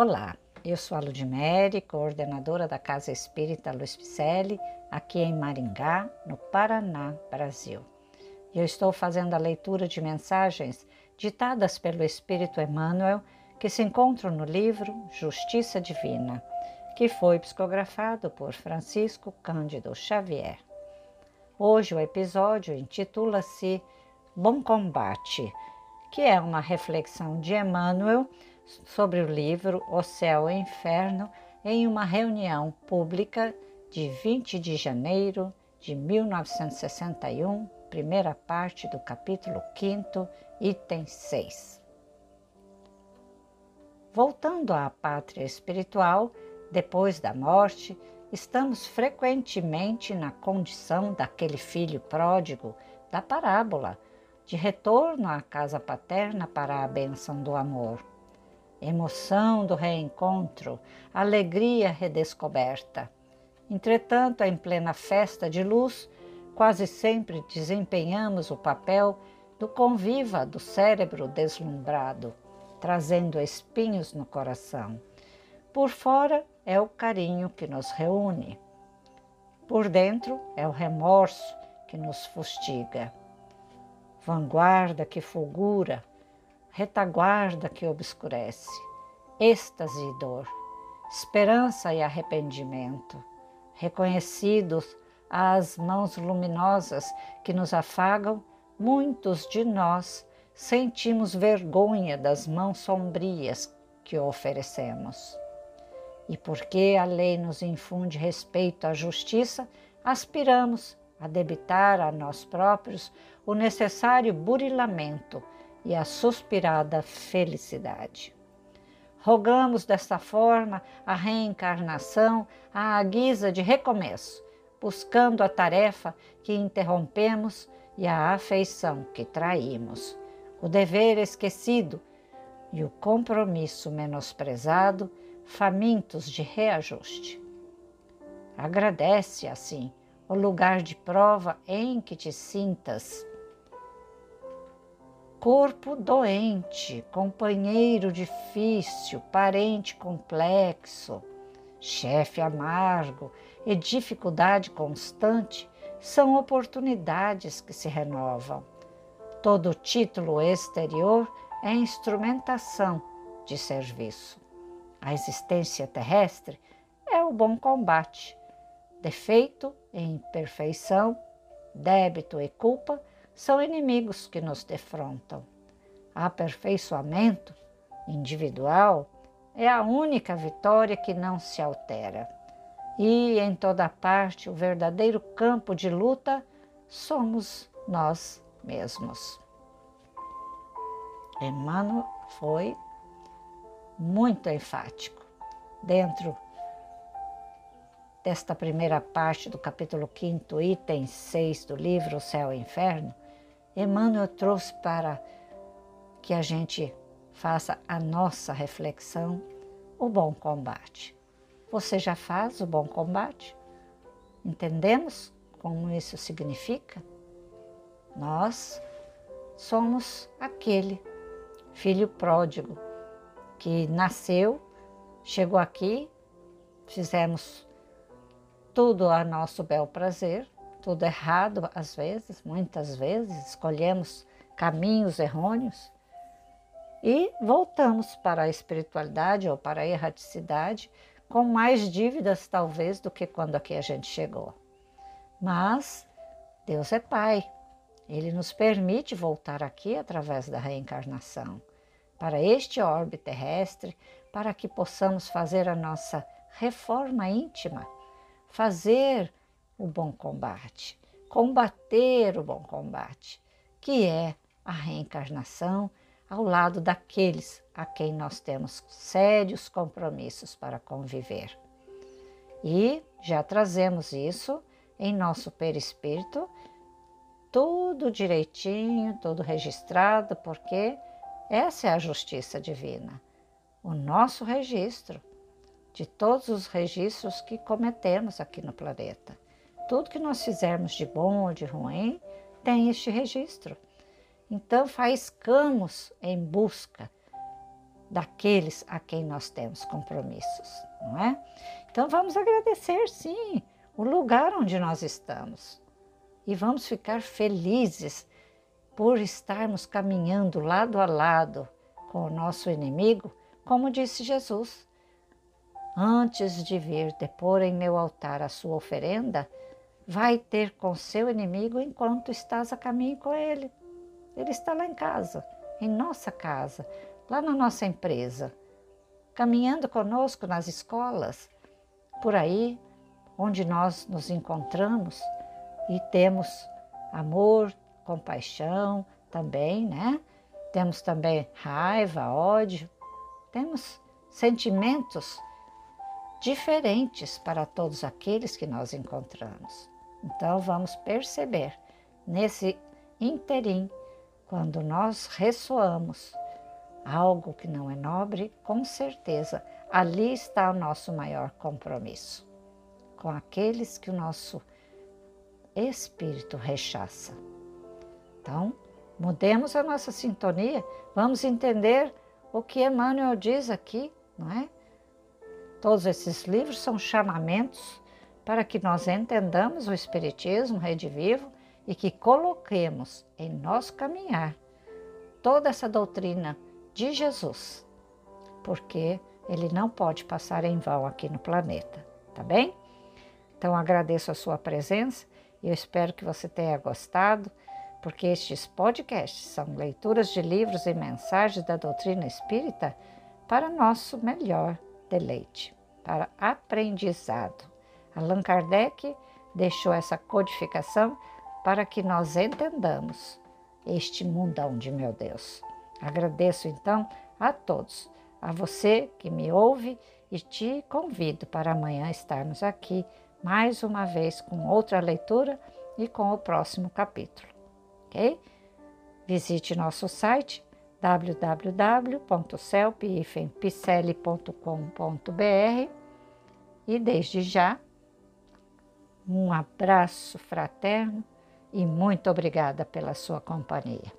Olá, eu sou a Ludmere, coordenadora da Casa Espírita Luiz Picelli, aqui em Maringá, no Paraná, Brasil. Eu estou fazendo a leitura de mensagens ditadas pelo Espírito Emmanuel que se encontram no livro Justiça Divina, que foi psicografado por Francisco Cândido Xavier. Hoje o episódio intitula-se Bom Combate, que é uma reflexão de Emmanuel sobre o livro O Céu e o Inferno em uma reunião pública de 20 de janeiro de 1961, primeira parte do capítulo 5, item 6. Voltando à pátria espiritual, depois da morte, estamos frequentemente na condição daquele filho pródigo da parábola, de retorno à casa paterna para a bênção do amor emoção do reencontro, alegria redescoberta. Entretanto, em plena festa de luz, quase sempre desempenhamos o papel do conviva do cérebro deslumbrado, trazendo espinhos no coração. Por fora é o carinho que nos reúne. Por dentro é o remorso que nos fustiga. Vanguarda que fulgura, retaguarda que obscurece, êxtase e dor, esperança e arrependimento, reconhecidos as mãos luminosas que nos afagam, muitos de nós sentimos vergonha das mãos sombrias que oferecemos. E porque a lei nos infunde respeito à justiça, aspiramos a debitar a nós próprios o necessário burilamento e a suspirada felicidade. Rogamos desta forma a reencarnação à guisa de recomeço, buscando a tarefa que interrompemos e a afeição que traímos, o dever esquecido e o compromisso menosprezado, famintos de reajuste. Agradece, assim, o lugar de prova em que te sintas corpo doente, companheiro difícil, parente complexo, chefe amargo e dificuldade constante são oportunidades que se renovam. Todo título exterior é instrumentação de serviço. A existência terrestre é o bom combate. Defeito e imperfeição, débito e culpa são inimigos que nos defrontam. Aperfeiçoamento individual é a única vitória que não se altera. E em toda parte, o verdadeiro campo de luta somos nós mesmos. Emmanuel foi muito enfático dentro desta primeira parte do capítulo 5, item 6 do livro O Céu e o Inferno, Emmanuel trouxe para que a gente faça a nossa reflexão o bom combate. Você já faz o bom combate? Entendemos como isso significa? Nós somos aquele filho pródigo que nasceu, chegou aqui, fizemos tudo a nosso bel prazer, tudo errado às vezes, muitas vezes, escolhemos caminhos errôneos e voltamos para a espiritualidade ou para a erraticidade com mais dívidas talvez do que quando aqui a gente chegou. Mas Deus é Pai, Ele nos permite voltar aqui através da reencarnação para este orbe terrestre, para que possamos fazer a nossa reforma íntima, fazer o bom combate, combater o bom combate, que é a reencarnação ao lado daqueles a quem nós temos sérios compromissos para conviver. E já trazemos isso em nosso perispírito, tudo direitinho, tudo registrado, porque essa é a justiça divina, o nosso registro de todos os registros que cometemos aqui no planeta. Tudo que nós fizermos de bom ou de ruim tem este registro. Então, faiscamos em busca daqueles a quem nós temos compromissos, não é? Então vamos agradecer, sim, o lugar onde nós estamos e vamos ficar felizes por estarmos caminhando lado a lado com o nosso inimigo, como disse Jesus. Antes de vir depor em meu altar a sua oferenda, vai ter com seu inimigo enquanto estás a caminho com ele. Ele está lá em casa, em nossa casa, lá na nossa empresa, caminhando conosco nas escolas, por aí onde nós nos encontramos e temos amor, compaixão também, né? Temos também raiva, ódio, temos sentimentos diferentes para todos aqueles que nós encontramos. Então vamos perceber nesse interim, quando nós ressoamos algo que não é nobre, com certeza ali está o nosso maior compromisso com aqueles que o nosso espírito rechaça. Então, mudemos a nossa sintonia, vamos entender o que Emmanuel diz aqui, não é? Todos esses livros são chamamentos para que nós entendamos o Espiritismo, Rede Vivo, e que coloquemos em nosso caminhar toda essa doutrina de Jesus, porque ele não pode passar em vão aqui no planeta, tá bem? Então agradeço a sua presença e eu espero que você tenha gostado, porque estes podcasts são leituras de livros e mensagens da doutrina espírita para nosso melhor deleite, para aprendizado. Allan Kardec deixou essa codificação para que nós entendamos este mundão de meu Deus. Agradeço então a todos, a você que me ouve e te convido para amanhã estarmos aqui mais uma vez com outra leitura e com o próximo capítulo. Ok? Visite nosso site www.celpifempicele.com.br e desde já um abraço fraterno e muito obrigada pela sua companhia.